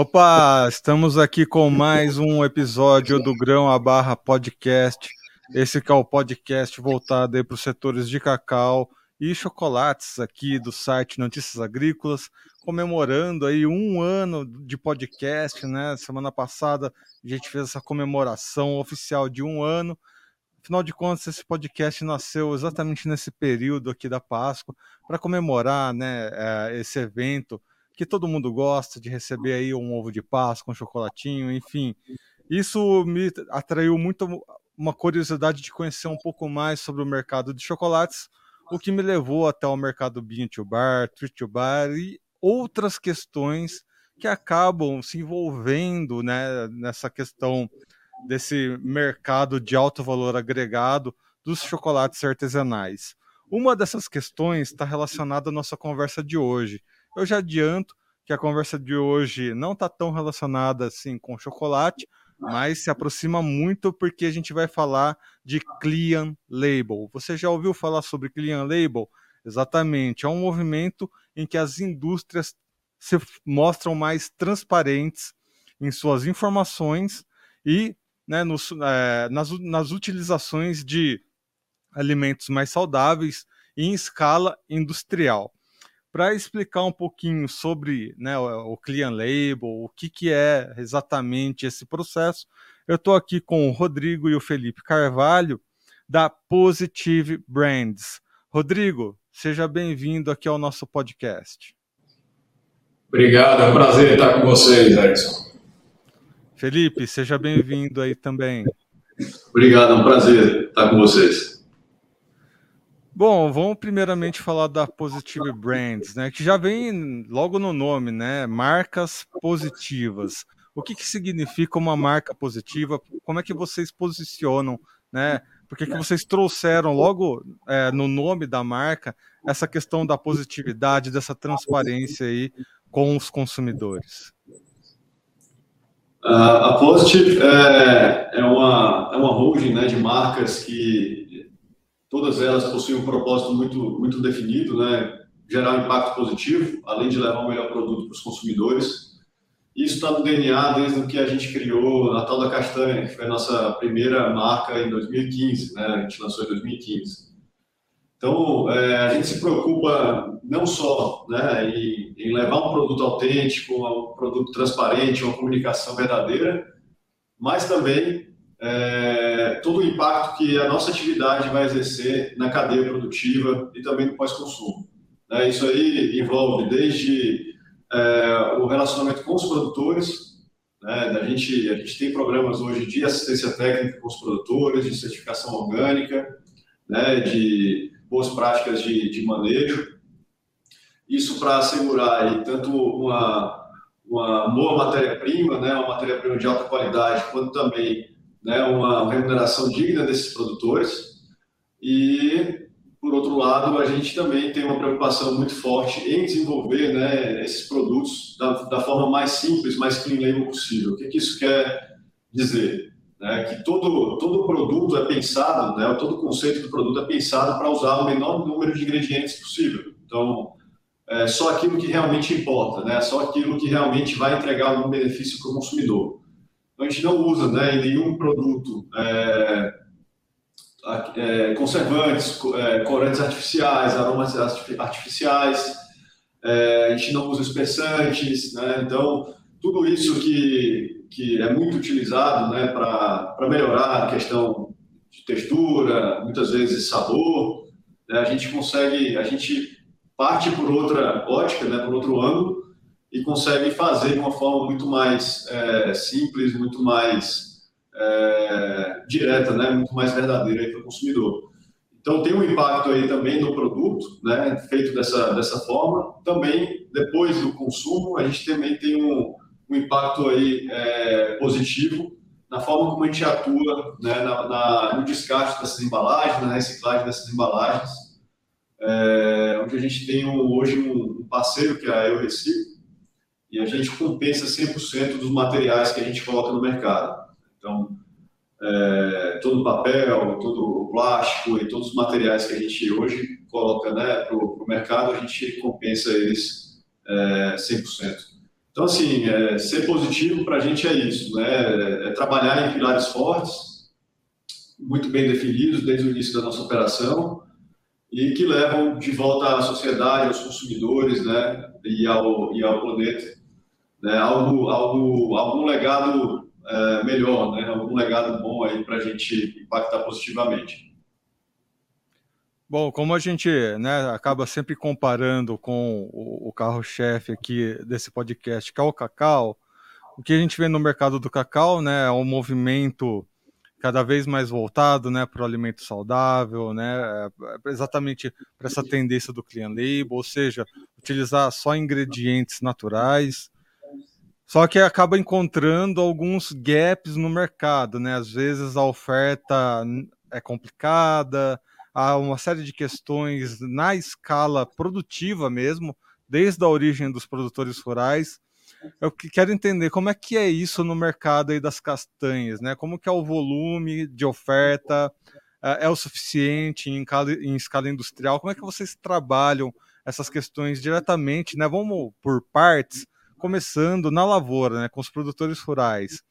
Opa, estamos aqui com mais um episódio do Grão a Barra Podcast. Esse que é o podcast voltado para os setores de cacau e chocolates aqui do site Notícias Agrícolas, comemorando aí um ano de podcast, né? Semana passada a gente fez essa comemoração oficial de um ano. Afinal de contas, esse podcast nasceu exatamente nesse período aqui da Páscoa para comemorar, né, eh, esse evento que todo mundo gosta de receber aí um ovo de Páscoa, um chocolatinho, enfim. Isso me atraiu muito uma curiosidade de conhecer um pouco mais sobre o mercado de chocolates, o que me levou até o mercado Bean to Bar, Treat to Bar e outras questões que acabam se envolvendo né, nessa questão desse mercado de alto valor agregado dos chocolates artesanais. Uma dessas questões está relacionada à nossa conversa de hoje, eu já adianto que a conversa de hoje não está tão relacionada assim com chocolate, mas se aproxima muito porque a gente vai falar de Clean Label. Você já ouviu falar sobre Clean Label? Exatamente, é um movimento em que as indústrias se mostram mais transparentes em suas informações e né, nos, é, nas, nas utilizações de alimentos mais saudáveis em escala industrial para explicar um pouquinho sobre né, o, Clean Label, o que, que é exatamente esse processo, eu estou aqui com o Rodrigo e o Felipe Carvalho, da Positive Brands. Rodrigo, seja bem-vindo aqui ao nosso podcast. Obrigado, é um prazer estar com vocês, Edson. Felipe, seja bem-vindo aí também. Obrigado, é um prazer estar com vocês. Bom, vamos primeiramente falar da Positive Brands, né? Que já vem logo no nome, né? Marcas positivas. O que, que significa uma marca positiva? Como é que vocês posicionam, né? Por que, que vocês trouxeram logo é, no nome da marca essa questão da positividade, dessa transparência aí com os consumidores? Uh, a Positive é, é, uma, é uma holding né, de marcas que Todas elas possuem um propósito muito, muito definido, né? gerar um impacto positivo, além de levar o um melhor produto para os consumidores. Isso está no DNA desde que a gente criou a tal da Castanha, que foi a nossa primeira marca em 2015, né? a gente lançou em 2015. Então, é, a gente se preocupa não só né, em, em, levar um produto autêntico, um produto transparente, uma comunicação verdadeira, mas também é, todo o impacto que a nossa atividade vai exercer na cadeia produtiva e também no pós-consumo. É, isso aí envolve desde é, o relacionamento com os produtores, né, a, gente, a gente tem programas hoje de assistência técnica com os produtores, de certificação orgânica, né, de boas práticas de, de manejo, isso para assegurar aí, tanto uma, uma boa matéria-prima, né, uma matéria-prima de alta qualidade, quanto também né, uma remuneração digna desses produtores e, por outro lado, a gente também tem uma preocupação muito forte em desenvolver né, esses produtos da, da forma mais simples, mais clean label possível. O que, que isso quer dizer? Né, que todo, todo produto é pensado, né, todo conceito do produto é pensado para usar o menor número de ingredientes possível. Então, é só aquilo que realmente importa, né, só aquilo que realmente vai entregar algum benefício para o consumidor a gente não usa né, em nenhum produto é, é, conservantes, é, corantes artificiais, aromas artificiais, é, a gente não usa espessantes, né, então tudo isso que, que é muito utilizado né, para melhorar a questão de textura, muitas vezes sabor, né, a gente consegue, a gente parte por outra ótica, né, por outro ângulo, e consegue fazer de uma forma muito mais é, simples, muito mais é, direta, né, muito mais verdadeira para o consumidor. Então tem um impacto aí também no produto, né, feito dessa dessa forma. Também depois do consumo a gente também tem um, um impacto aí é, positivo na forma como a gente atua né, na, na, no descarte dessas embalagens, na reciclagem dessas embalagens, é, onde a gente tem um, hoje um parceiro que é a Eu e a gente compensa 100% dos materiais que a gente coloca no mercado. Então, é, todo o papel, todo o plástico e todos os materiais que a gente hoje coloca né, para o mercado, a gente compensa eles é, 100%. Então, assim, é, ser positivo para a gente é isso, né? É, trabalhar em pilares fortes, muito bem definidos desde o início da nossa operação e que levam de volta à sociedade, aos consumidores, né? E ao, e ao planeta, né? Algo, algo, algum legado é, melhor, né? Algum legado bom aí para a gente impactar positivamente. Bom, como a gente né, acaba sempre comparando com o, carro-chefe aqui desse podcast, que é o cacau, o que a gente vê no mercado do cacau né, é um movimento cada vez mais voltado né, para o alimento saudável, né, é, exatamente para essa tendência do clean label, ou seja, utilizar só ingredientes naturais. Só que acaba encontrando alguns gaps no mercado, né? Às vezes a oferta é complicada, há uma série de questões na escala produtiva mesmo, desde a origem dos produtores rurais. Eu quero entender como é que é isso no mercado aí das castanhas, né? Como que é o volume de oferta, é, é o suficiente em, em escala industrial? Como é que vocês trabalham essas questões diretamente, né? Vamos por partes, começando na lavoura, né? Com os produtores rurais.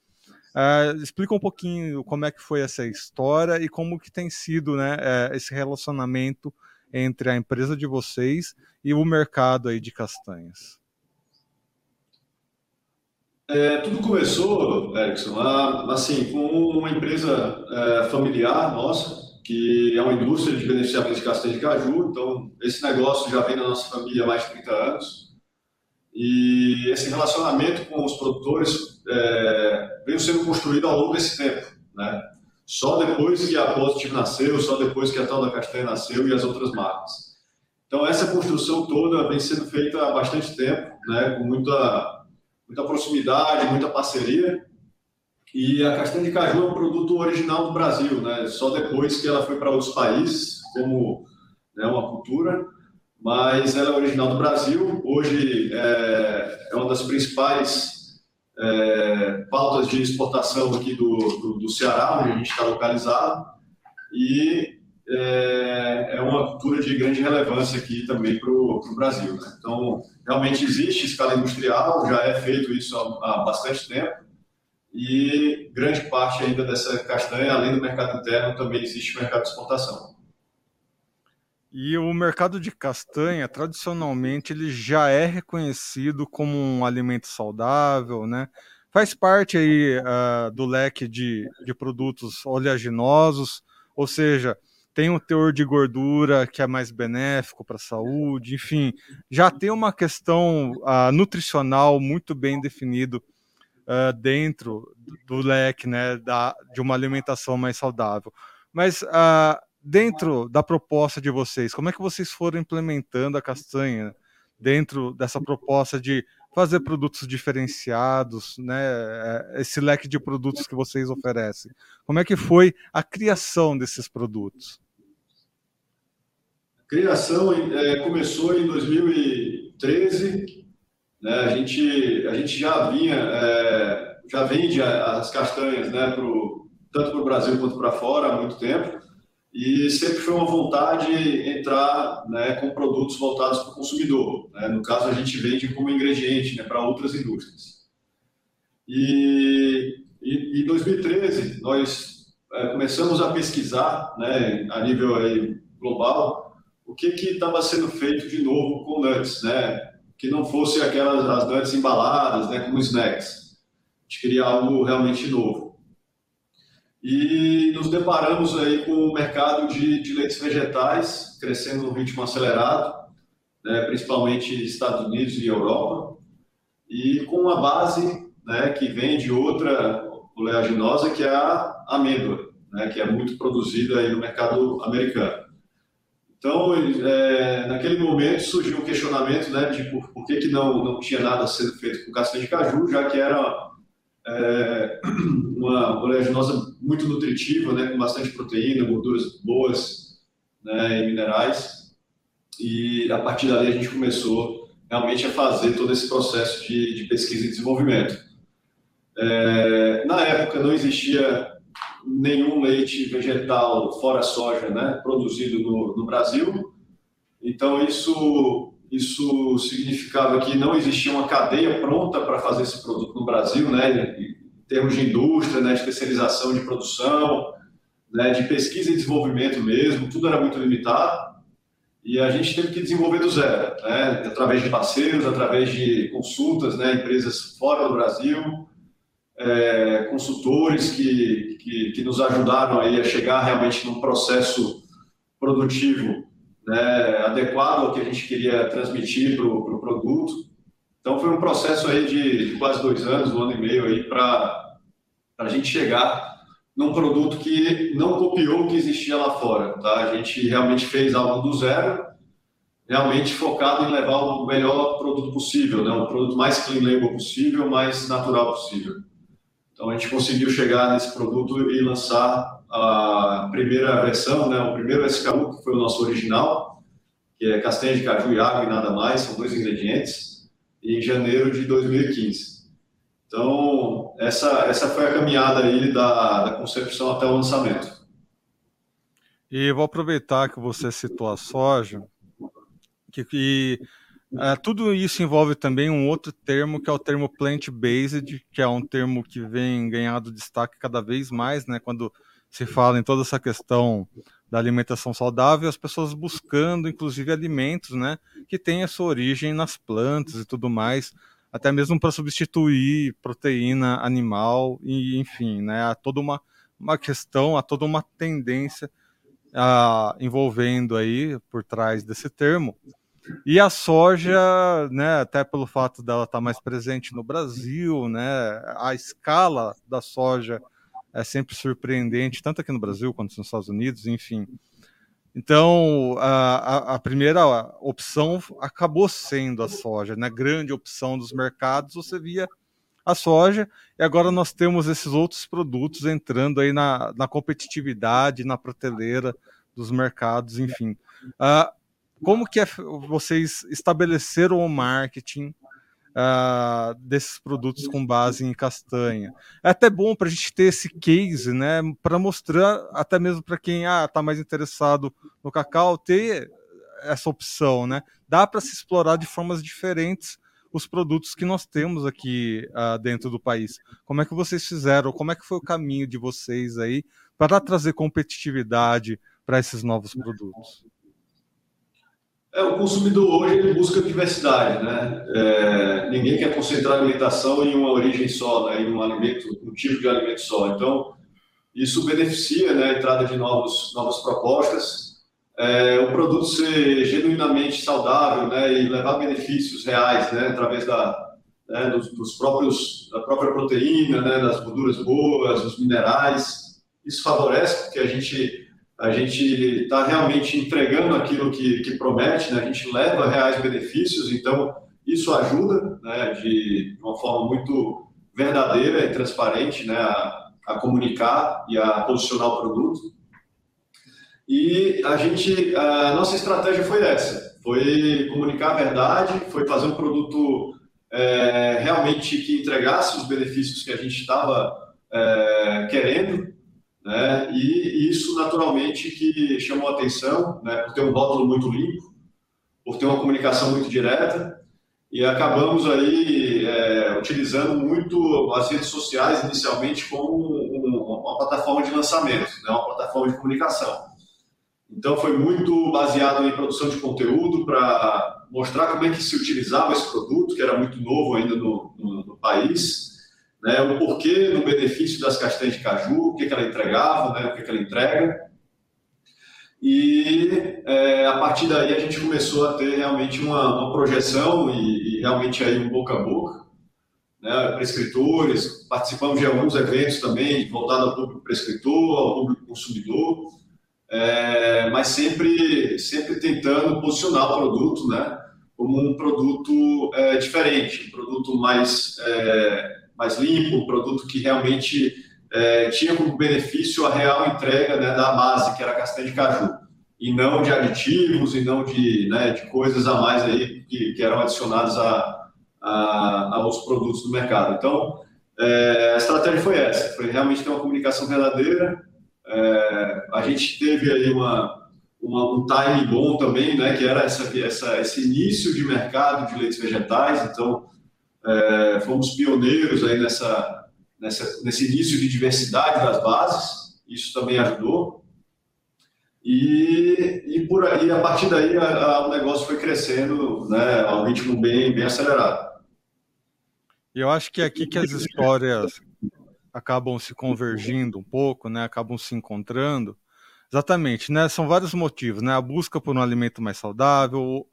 Uh, explica um pouquinho como é que foi essa história e como que tem sido né, uh, esse relacionamento entre a empresa de vocês e o mercado aí de castanhas. É, tudo começou, Erickson, assim, com uma empresa é, familiar nossa, que é uma indústria de beneficiamento de castanha de caju. Então, esse negócio já vem na nossa família há mais de 30 anos. E esse relacionamento com os produtores é, veio sendo construído ao longo desse tempo. Né? Só depois que a Positive nasceu, só depois que a tal da Castanha nasceu e as outras marcas. Então, essa construção toda vem sendo feita há bastante tempo, né? com muita, muita proximidade, muita parceria. E a castanha de caju é um produto original do Brasil, né? só depois que ela foi para outros países, como né, uma cultura mas ela é original do Brasil. Hoje é, é uma das principais é, pautas de exportação aqui do, do, do, Ceará, onde a gente está localizado, e é, é, uma cultura de grande relevância aqui também para o Brasil. Né? Então, realmente existe escala industrial, já é feito isso há, há bastante tempo, e grande parte ainda dessa castanha, além do mercado interno, também existe mercado de exportação. E o mercado de castanha, tradicionalmente, ele já é reconhecido como um alimento saudável, né? Faz parte aí uh, do leque de, de produtos oleaginosos, ou seja, tem um teor de gordura que é mais benéfico para a saúde, enfim, já tem uma questão uh, nutricional muito bem definido uh, dentro do leque, né, da, de uma alimentação mais saudável. Mas uh, dentro da proposta de vocês, como é que vocês foram implementando a castanha dentro dessa proposta de fazer produtos diferenciados, né? É, esse leque de produtos que vocês oferecem. Como é que foi a criação desses produtos? Criação é, começou em 2013. Né? A gente a gente já vinha é, já vende as castanhas, né? Pro, tanto para o Brasil quanto para fora há muito tempo e sempre foi uma vontade entrar né, com produtos voltados para o consumidor. Né? No caso, a gente vende como ingrediente né, para outras indústrias. E em 2013, nós é, começamos a pesquisar né, a nível aí, global que estava sendo feito de novo com nuts, né? que não fosse aquelas as nuts embaladas, né, como snacks. A gente queria algo realmente novo e nos deparamos aí com o mercado de, de leites vegetais crescendo num ritmo acelerado, né, principalmente Estados Unidos e Europa, e com uma base né, que vem de outra oleaginosa, que é a amêndoa, né, que é muito produzida aí no mercado americano. Então, é, naquele momento surgiu um questionamento né, de por, por que, que não, não tinha nada sendo feito com castanha de caju, já que era é, uma oleaginosa muito nutritiva, né, com bastante proteína, gorduras boas né, e minerais. E a partir dali a gente começou realmente a fazer todo esse processo de, de pesquisa e desenvolvimento. É, na época não existia nenhum leite vegetal fora soja né, produzido no, no Brasil, então isso isso significava que não existia uma cadeia pronta para fazer esse produto no Brasil, né, em termos de indústria, né, especialização de produção, né, de pesquisa e desenvolvimento mesmo, tudo era muito limitado. E a gente teve que desenvolver do zero, né, através de parceiros, através de consultas, né, empresas fora do Brasil, é, consultores que, que, que, nos ajudaram aí a chegar realmente num processo produtivo né, adequado ao que a gente queria transmitir para o pro produto. Então foi um processo aí de, de, quase dois anos, um ano e meio aí para a gente chegar num produto que não copiou o que existia lá fora. Tá? A gente realmente fez algo do zero, realmente focado em levar o melhor produto possível, né? o produto mais clean label possível, mais natural possível. Então a gente conseguiu chegar nesse produto e lançar a primeira versão, né, o primeiro SKU, que foi o nosso original, que é castanha de caju e água e nada mais, são dois ingredientes, em janeiro de 2015. Então, essa, essa foi a caminhada aí da, da concepção até o lançamento. E vou aproveitar que você citou a soja, que, que é, tudo isso envolve também um outro termo que é o termo plant-based, que é um termo que vem ganhando destaque cada vez mais, né? Quando se fala em toda essa questão da alimentação saudável, as pessoas buscando, inclusive, alimentos, né? Que têm a sua origem nas plantas e tudo mais, até mesmo para substituir proteína animal e, enfim, né? Há toda uma, uma questão, há toda uma tendência uh, envolvendo aí por trás desse termo e a soja, né, até pelo fato dela estar tá mais presente no Brasil, né, a escala da soja é sempre surpreendente, tanto aqui no Brasil quanto nos Estados Unidos, enfim. Então, a, a primeira opção acabou sendo a soja, né? Grande opção dos mercados, você via a soja, e agora nós temos esses outros produtos entrando aí na, na competitividade, na prateleira dos mercados, enfim. Uh, como que é, vocês estabeleceram o marketing uh, desses produtos com base em castanha? É até bom para a gente ter esse case, né, para mostrar até mesmo para quem ah está mais interessado no cacau ter essa opção, né? Dá para se explorar de formas diferentes os produtos que nós temos aqui uh, dentro do país. Como é que vocês fizeram? Como é que foi o caminho de vocês aí para trazer competitividade para esses novos produtos? É, o consumidor hoje ele busca diversidade, né? É, ninguém quer concentrar a alimentação em uma origem só, né? em um alimento, um tipo de alimento só. Então, isso beneficia né, a entrada de novos, novas propostas, é, o produto ser genuinamente saudável né, e levar benefícios reais né, através da, né, dos, dos, próprios, da própria proteína, né, das gorduras boas, dos minerais. Isso favorece porque a gente a gente está realmente entregando aquilo que, que promete, né? a gente leva reais benefícios, então isso ajuda né, de, uma forma muito verdadeira e transparente né, a, a, comunicar e a posicionar o produto. E a gente, a nossa estratégia foi essa, foi comunicar a verdade, foi fazer um produto é, realmente que entregasse os benefícios que a gente estava é, querendo né? E isso naturalmente que chamou a atenção, né? Por ter um rótulo muito limpo, por ter uma comunicação muito direta e acabamos aí é, utilizando muito as redes sociais inicialmente como uma plataforma de lançamento, né? uma plataforma de comunicação. Então foi muito baseado em produção de conteúdo para mostrar como é que se utilizava esse produto, que era muito novo ainda no, no, no país, né, o porquê no benefício das castanhas de caju, o que, que ela entregava, né, o que, que ela entrega. E é, a partir daí a gente começou a ter realmente uma, uma projeção e, e, realmente aí um boca a boca, né, prescritores, participamos de alguns eventos também voltados ao público prescritor, ao público consumidor, é, mas sempre, sempre tentando posicionar o produto né, como um produto é, diferente, um produto mais é, mais limpo, um produto que realmente é, tinha como benefício a real entrega né, da base, que era castanha de caju, e não de aditivos, e não de, né, de coisas a mais aí que, que eram adicionadas a, a, aos produtos do mercado. Então, é, a estratégia foi essa, foi realmente ter uma comunicação verdadeira. É, a gente teve aí uma, uma, um time bom também, né, que era essa, essa, esse início de mercado de leites vegetais, então é, fomos pioneiros aí nessa, nessa, nesse início de diversidade das bases, isso também ajudou. E, e por aí, a partir daí, a, a, o negócio foi crescendo né, a um ritmo bem, bem acelerado. E eu acho que é aqui que as histórias acabam se convergindo um pouco, né, acabam se encontrando. Exatamente, né? São vários motivos, né? A busca por um alimento mais saudável,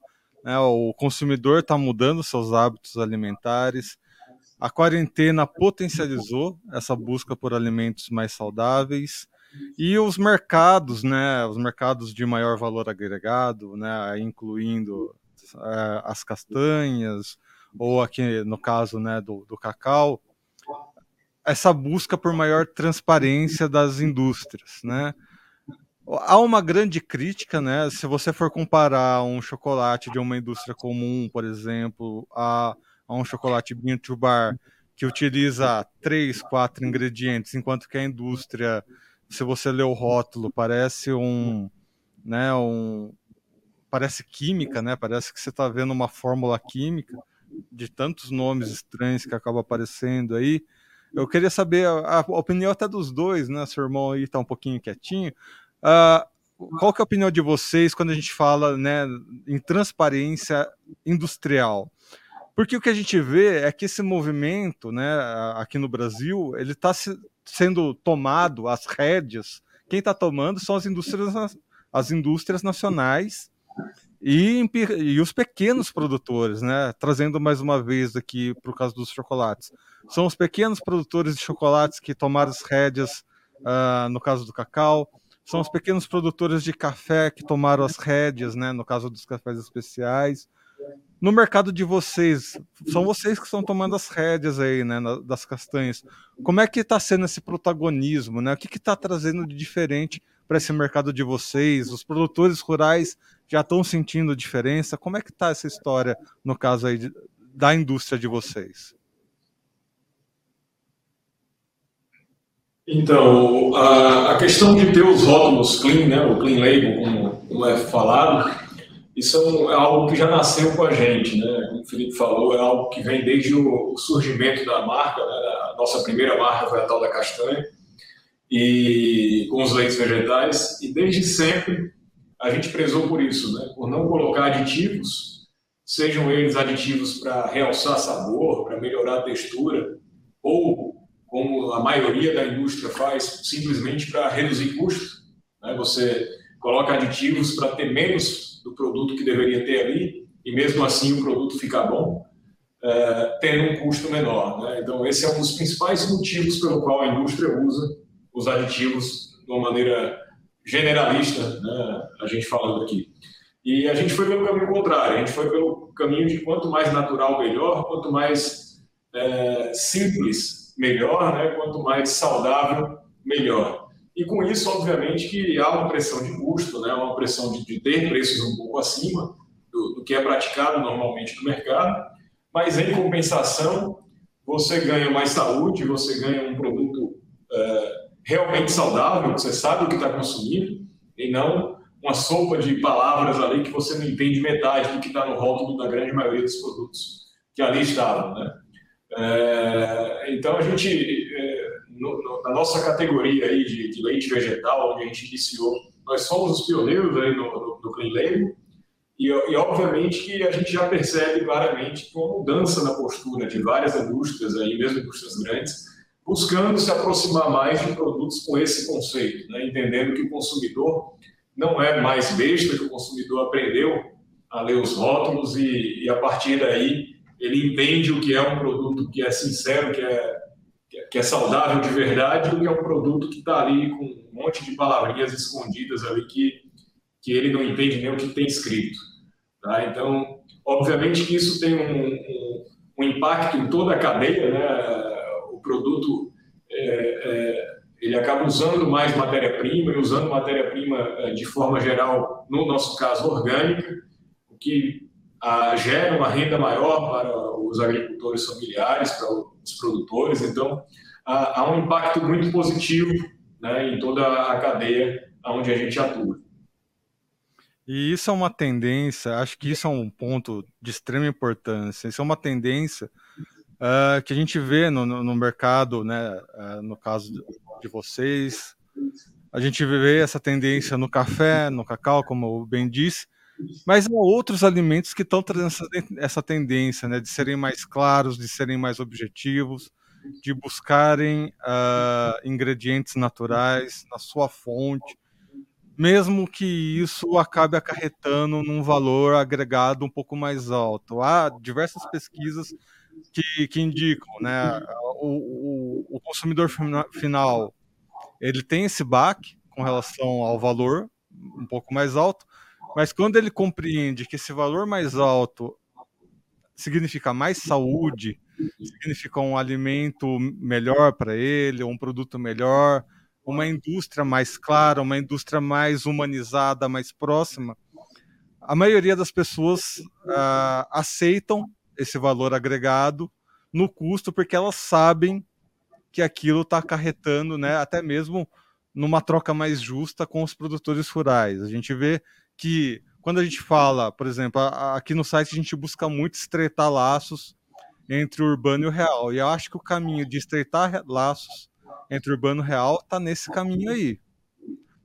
né, o consumidor está mudando seus hábitos alimentares. A quarentena potencializou essa busca por alimentos mais saudáveis e os mercados, né, os mercados de maior valor agregado, né, incluindo é, as castanhas ou aqui no caso, né, do, do cacau, essa busca por maior transparência das indústrias, né? Há uma grande crítica, né? Se você for comparar um chocolate de uma indústria comum, por exemplo, a, a um chocolate bean to bar, que utiliza três, quatro ingredientes, enquanto que a indústria, se você ler o rótulo, parece um, né, um, parece química, né? Parece que você está vendo uma fórmula química de tantos nomes estranhos que acaba aparecendo aí. Eu queria saber a, a opinião até dos dois, né? Seu irmão aí está um pouquinho quietinho. Uh, qual que é a opinião de vocês quando a gente fala né, em transparência industrial? Porque o que a gente vê é que esse movimento, né, aqui no Brasil, ele está se, sendo tomado, as rédeas, quem está tomando são as indústrias, as indústrias nacionais e, e, os pequenos produtores, né? Trazendo mais uma vez aqui para o caso dos chocolates. São os pequenos produtores de chocolates que tomaram as rédeas, uh, no caso do cacau, são os pequenos produtores de café que tomaram as rédeas, né? No caso dos cafés especiais. No mercado de vocês, são vocês que estão tomando as rédeas aí, né? Das castanhas. Como é que está sendo esse protagonismo, né? O que está trazendo de diferente para esse mercado de vocês? Os produtores rurais já estão sentindo diferença? Como é que está essa história, no caso aí, de, da indústria de vocês? Então, a, a, questão de ter os rótulos clean, né, o clean label, como, como é falado, isso é, algo que já nasceu com a gente, né? Como o Felipe falou, é algo que vem desde o, o surgimento da marca, né? a nossa primeira marca foi a tal da castanha, e com os leites vegetais, e desde sempre a gente prezou por isso, né? por não colocar aditivos, sejam eles aditivos para realçar sabor, para melhorar a textura, ou como a maioria da indústria faz, simplesmente para reduzir custo. Né? Você coloca aditivos para ter menos do produto que deveria ter ali, e mesmo assim o produto fica bom, é, tendo um custo menor. Né? Então, esse é um dos principais motivos pelo qual a indústria usa os aditivos de uma maneira generalista, né? a gente falando aqui. E a gente foi pelo caminho contrário, a gente foi pelo caminho de quanto mais natural, melhor, quanto mais é, simples melhor, né? quanto mais saudável, melhor. E com isso, obviamente, que há uma pressão de custo, né? uma pressão de, de ter preços um pouco acima do, do, que é praticado normalmente no mercado, mas em compensação, você ganha mais saúde, você ganha um produto é, realmente saudável, você sabe o que está consumindo, e não uma sopa de palavras ali que você não entende metade do que está no rótulo da grande maioria dos produtos que ali estavam. Né? É, então, a gente, é, no, no, na nossa categoria aí de, de, leite vegetal, onde a gente iniciou, nós somos os pioneiros aí no, no, Clean Label, e, e, obviamente que a gente já percebe claramente que uma mudança na postura de várias indústrias, aí, mesmo indústrias grandes, buscando se aproximar mais de produtos com esse conceito, né? entendendo que o consumidor não é mais besta, que o consumidor aprendeu a ler os rótulos e, e a partir daí ele entende o que é um produto que é sincero, que é, que é saudável de verdade, do que é um produto que está ali com um monte de palavrinhas escondidas ali que, que ele não entende nem o que tem escrito. Tá? Então, obviamente que isso tem um, um, um impacto em toda a cadeia, né? o produto é, é, ele acaba usando mais matéria-prima e usando matéria-prima é, de forma geral, no nosso caso, orgânica, o que ah, gera uma renda maior para os agricultores familiares, para os produtores. Então, há, há um impacto muito positivo né, em toda a cadeia onde a gente atua. E isso é uma tendência, acho que isso é um ponto de extrema importância. Isso é uma tendência uh, que a gente vê no, no, mercado, né, uh, no caso de vocês. A gente vê essa tendência no café, no cacau, como eu bem disse, mas há outros alimentos que estão trazendo essa, tendência né, de serem mais claros, de serem mais objetivos, de buscarem uh, ingredientes naturais na sua fonte, mesmo que isso acabe acarretando num valor agregado um pouco mais alto. Há diversas pesquisas que, que indicam, né, o, o, o consumidor final ele tem esse baque com relação ao valor um pouco mais alto, mas quando ele compreende que esse valor mais alto significa mais saúde, significa um alimento melhor para ele, um produto melhor, uma indústria mais clara, uma indústria mais humanizada, mais próxima, a maioria das pessoas uh, aceitam esse valor agregado no custo porque elas sabem que aquilo está acarretando, né, até mesmo numa troca mais justa com os produtores rurais. A gente vê que quando a gente fala, por exemplo, aqui no site a gente busca muito estreitar laços entre o urbano e o real. E eu acho que o caminho de estreitar laços entre urbano e real está nesse caminho aí.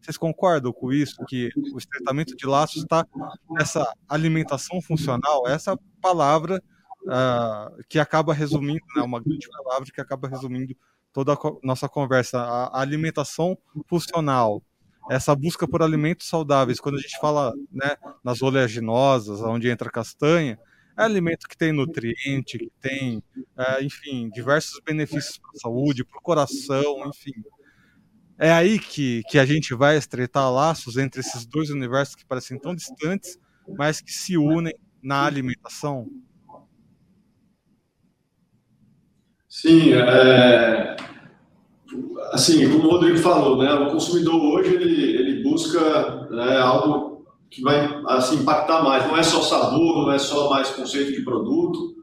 Vocês concordam com isso? Que o estreitamento de laços está nessa alimentação funcional? Essa palavra uh, que acaba resumindo, né, uma grande palavra que acaba resumindo toda a nossa conversa. A alimentação funcional, essa busca por alimentos saudáveis, quando a gente fala né, nas oleaginosas, onde entra castanha, é alimento que tem nutriente, que tem, é, enfim, diversos benefícios para a saúde, para o coração, enfim. É aí que, que a gente vai estreitar laços entre esses dois universos que parecem tão distantes, mas que se unem na alimentação. Sim, é, assim, como o Rodrigo falou, né, o consumidor hoje ele, ele busca né, algo que vai assim, impactar mais. Não é só sabor, não é só mais conceito de produto,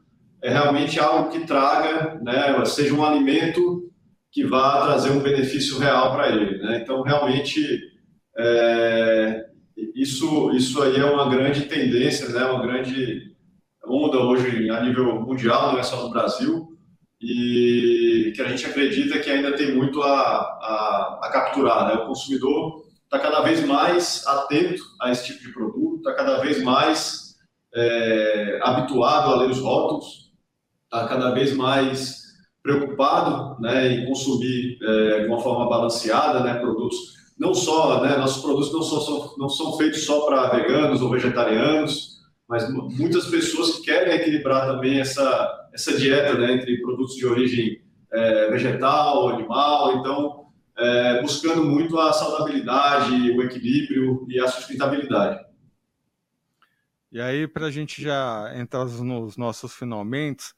é realmente algo que traga, né, seja um alimento que vá trazer um benefício real para ele. Né? Então, realmente, é, isso, isso aí é uma grande tendência, né, uma grande onda hoje a nível mundial, não é só no Brasil, e a gente acredita que ainda tem muito a, a, a capturar. Né? O consumidor está cada vez mais atento a esse tipo de produto, está cada vez mais é, habituado a ler os rótulos, está cada vez mais preocupado né, em consumir é, de uma forma balanceada né, produtos. Não só, né, nossos produtos não são, não são feitos só para veganos ou vegetarianos, mas muitas pessoas que querem equilibrar também essa, essa dieta né, entre produtos de origem é, vegetal, animal. Então, é, buscando muito a saudabilidade, o equilíbrio e a sustentabilidade. E aí, para a gente já entrar nos nossos finalmente,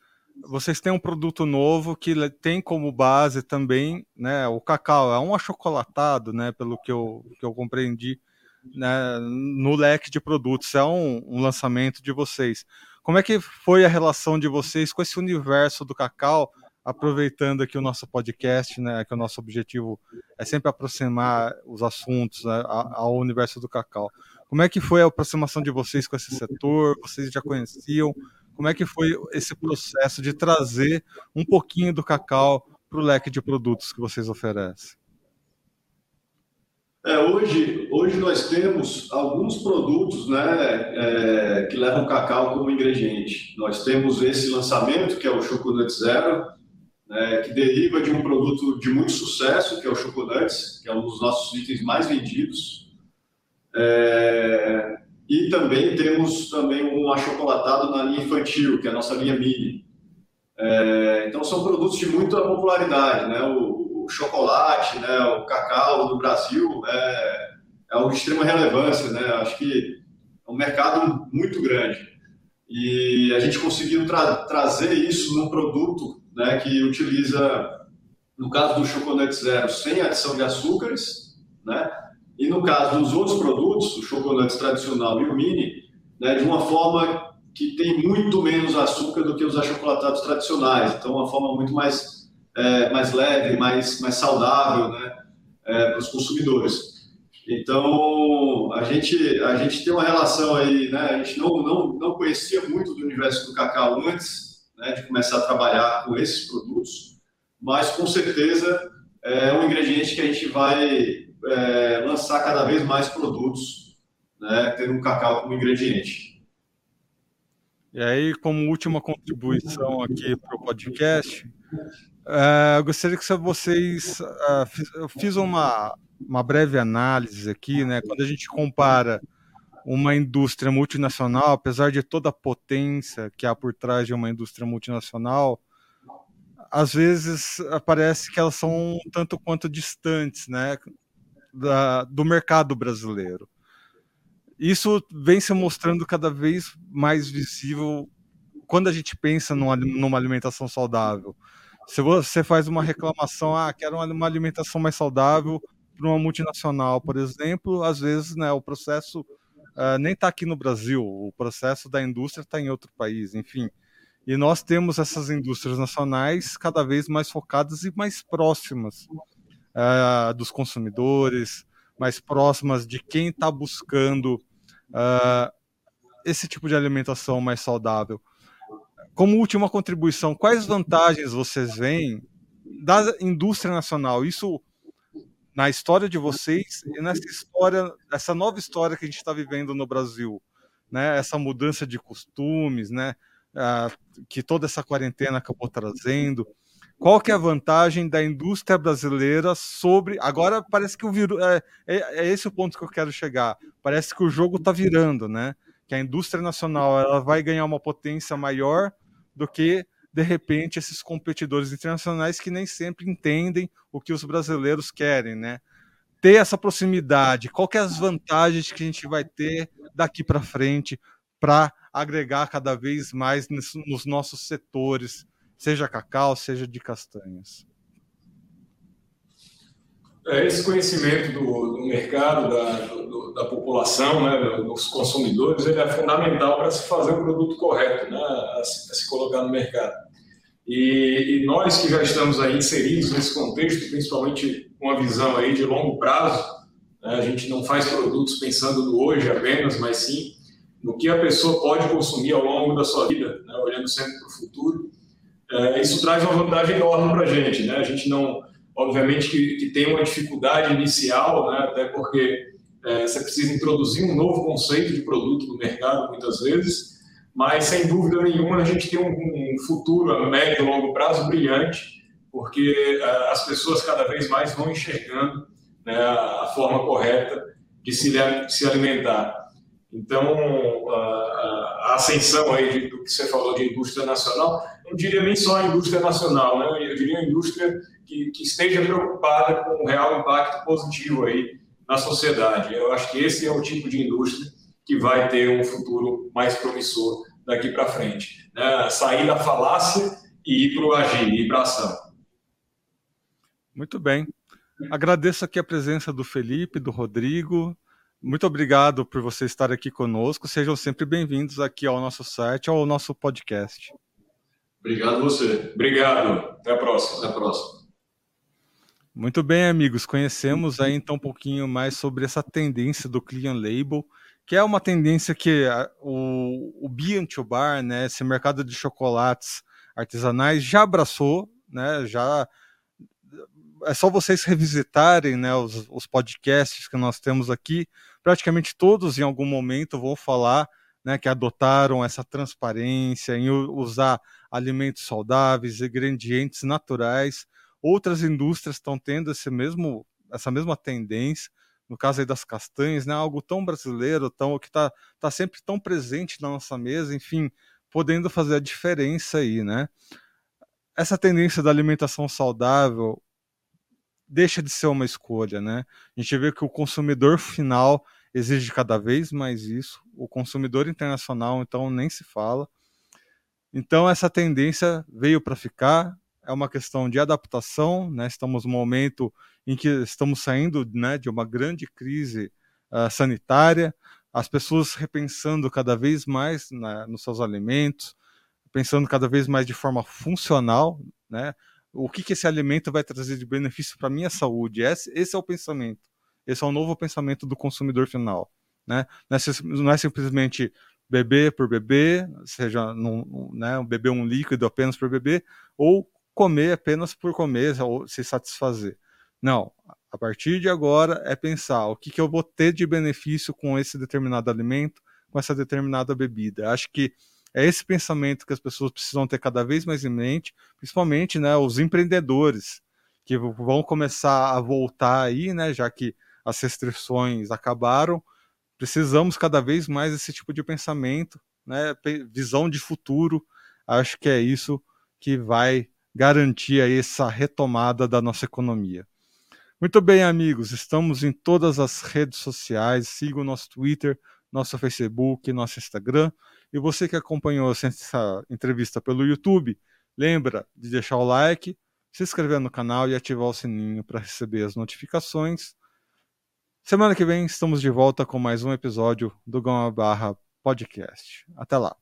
vocês têm um produto novo que tem como base também né, o cacau, é um achocolatado, né, pelo que eu, que eu compreendi, né, no leque de produtos, é um, um lançamento de vocês. Como é que foi a relação de vocês com esse universo do cacau aproveitando aqui o nosso podcast, né, que o nosso objetivo é sempre aproximar os assuntos né, ao universo do cacau. Como é que foi a aproximação de vocês com esse setor? Vocês já conheciam? Como é que foi esse processo de trazer um pouquinho do cacau para o leque de produtos que vocês oferecem? É, hoje, hoje nós temos alguns produtos né, é, que levam cacau como ingrediente. Nós temos esse lançamento, que é o Chocolate Zero, né, que deriva de um produto de muito sucesso, que é o Chocolates, que é um dos nossos itens mais vendidos. É, e também temos também um achocolatado na linha infantil, que é a nossa linha mini. É, então são produtos de muita popularidade, né? O, o, chocolate, né? O cacau no Brasil é, é algo de extrema relevância, né? Acho que é um mercado muito grande e a gente conseguiu tra trazer isso num produto né, que utiliza, no caso do chocolate zero, sem adição de açúcares, né, e no caso dos outros produtos, o chocolate tradicional e o mini, né, de uma forma que tem muito menos açúcar do que os achocolatados tradicionais, então uma forma muito mais, é, mais leve, mais, mais saudável né, é, para os consumidores. Então, a gente, a gente tem uma relação aí, né? A gente não, não, não conhecia muito do universo do cacau antes né, de começar a trabalhar com esses produtos, mas com certeza é um ingrediente que a gente vai é, lançar cada vez mais produtos, né, tendo um cacau como ingrediente. E aí, como última contribuição aqui para o podcast, é, eu gostaria que vocês. Uh, eu fiz uma, uma breve análise aqui, né? Quando a gente compara uma indústria multinacional, apesar de toda a potência que há por trás de uma indústria multinacional, às vezes parece que elas são um tanto quanto distantes, né? Da, do mercado brasileiro. Isso vem se mostrando cada vez mais visível quando a gente pensa numa, numa alimentação saudável. Se você faz uma reclamação, ah, quero uma alimentação mais saudável para uma multinacional, por exemplo, às vezes né, o processo uh, nem está aqui no Brasil, o processo da indústria está em outro país, enfim. E nós temos essas indústrias nacionais cada vez mais focadas e mais próximas uh, dos consumidores, mais próximas de quem está buscando uh, esse tipo de alimentação mais saudável. Como última contribuição, quais vantagens vocês veem da indústria nacional? Isso na história de vocês e nessa história, essa nova história que a gente está vivendo no Brasil, né? Essa mudança de costumes, né? Ah, que toda essa quarentena acabou trazendo. Qual que é a vantagem da indústria brasileira sobre? Agora parece que o vírus é, é, é esse o ponto que eu quero chegar. Parece que o jogo está virando, né? Que a indústria nacional ela vai ganhar uma potência maior do que de repente esses competidores internacionais que nem sempre entendem o que os brasileiros querem, né? Ter essa proximidade, qual que é as vantagens que a gente vai ter daqui para frente para agregar cada vez mais nos nossos setores, seja cacau, seja de castanhas. É, esse conhecimento do, do mercado, da, do, da população, né, dos consumidores, ele é fundamental para se fazer o produto correto, né, a, se, a se colocar no mercado. E, e, nós que já estamos aí inseridos nesse contexto, principalmente com uma visão aí de longo prazo, né, a gente não faz produtos pensando no hoje apenas, mas sim no que a pessoa pode consumir ao longo da sua vida, né, olhando sempre para o futuro. É, isso traz uma vantagem enorme para a gente. Né? A gente não obviamente que, que tem uma dificuldade inicial, né, até porque é, você precisa introduzir um novo conceito de produto no mercado muitas vezes, mas sem dúvida nenhuma a gente tem um, um futuro a médio e longo prazo brilhante, porque é, as pessoas cada vez mais vão enxergando né, a forma correta de se, se alimentar. Então, a, a ascensão aí de, do que você falou de indústria nacional, não diria nem só a indústria nacional, né? eu diria a indústria que, que esteja preocupada com o real impacto positivo aí na sociedade. Eu acho que esse é o tipo de indústria que vai ter um futuro mais promissor daqui para frente. Né? Sair da falácia e ir para o agir, ir para a ação. Muito bem. Agradeço aqui a presença do Felipe, do Rodrigo. Muito obrigado por você estar aqui conosco. Sejam sempre bem-vindos aqui ao nosso site, ao nosso podcast. Obrigado você. Obrigado. Até a próxima. Até a próxima. Muito bem, amigos. Conhecemos aí então um pouquinho mais sobre essa tendência do clean label, que é uma tendência que o, o Bean to Bar, né, esse mercado de chocolates artesanais já abraçou, né, já é só vocês revisitarem né, os, os podcasts que nós temos aqui. Praticamente todos, em algum momento, vão falar né, que adotaram essa transparência em usar alimentos saudáveis, ingredientes naturais Outras indústrias estão tendo esse mesmo, essa mesma tendência. No caso aí das castanhas, né, algo tão brasileiro, tão que está tá sempre tão presente na nossa mesa, enfim, podendo fazer a diferença aí, né? Essa tendência da alimentação saudável deixa de ser uma escolha, né? A gente vê que o consumidor final exige cada vez mais isso, o consumidor internacional, então, nem se fala. Então, essa tendência veio para ficar, é uma questão de adaptação, né? Estamos num momento em que estamos saindo né, de uma grande crise uh, sanitária, as pessoas repensando cada vez mais né, nos seus alimentos, pensando cada vez mais de forma funcional, né? O que, que esse alimento vai trazer de benefício para minha saúde? Esse, esse é o pensamento. Esse é o novo pensamento do consumidor final. Né? Não é, é simplesmente beber por beber, seja num, né, beber um líquido apenas por beber, ou comer apenas por comer, ou se satisfazer. Não, a partir de agora é pensar o que, que eu vou ter de benefício com esse determinado alimento, com essa determinada bebida. Acho que é esse pensamento que as pessoas precisam ter cada vez mais em mente, principalmente né, os empreendedores, que vão começar a voltar aí, né, já que as restrições acabaram. Precisamos cada vez mais desse tipo de pensamento, né, visão de futuro. Acho que é isso que vai garantir aí essa retomada da nossa economia. Muito bem, amigos, estamos em todas as redes sociais. Siga o nosso Twitter, nosso Facebook, nosso Instagram. E você que acompanhou essa entrevista pelo YouTube, lembra de deixar o like, se inscrever no canal e ativar o sininho para receber as notificações. Semana que vem estamos de volta com mais um episódio do Gama Barra Podcast. Até lá.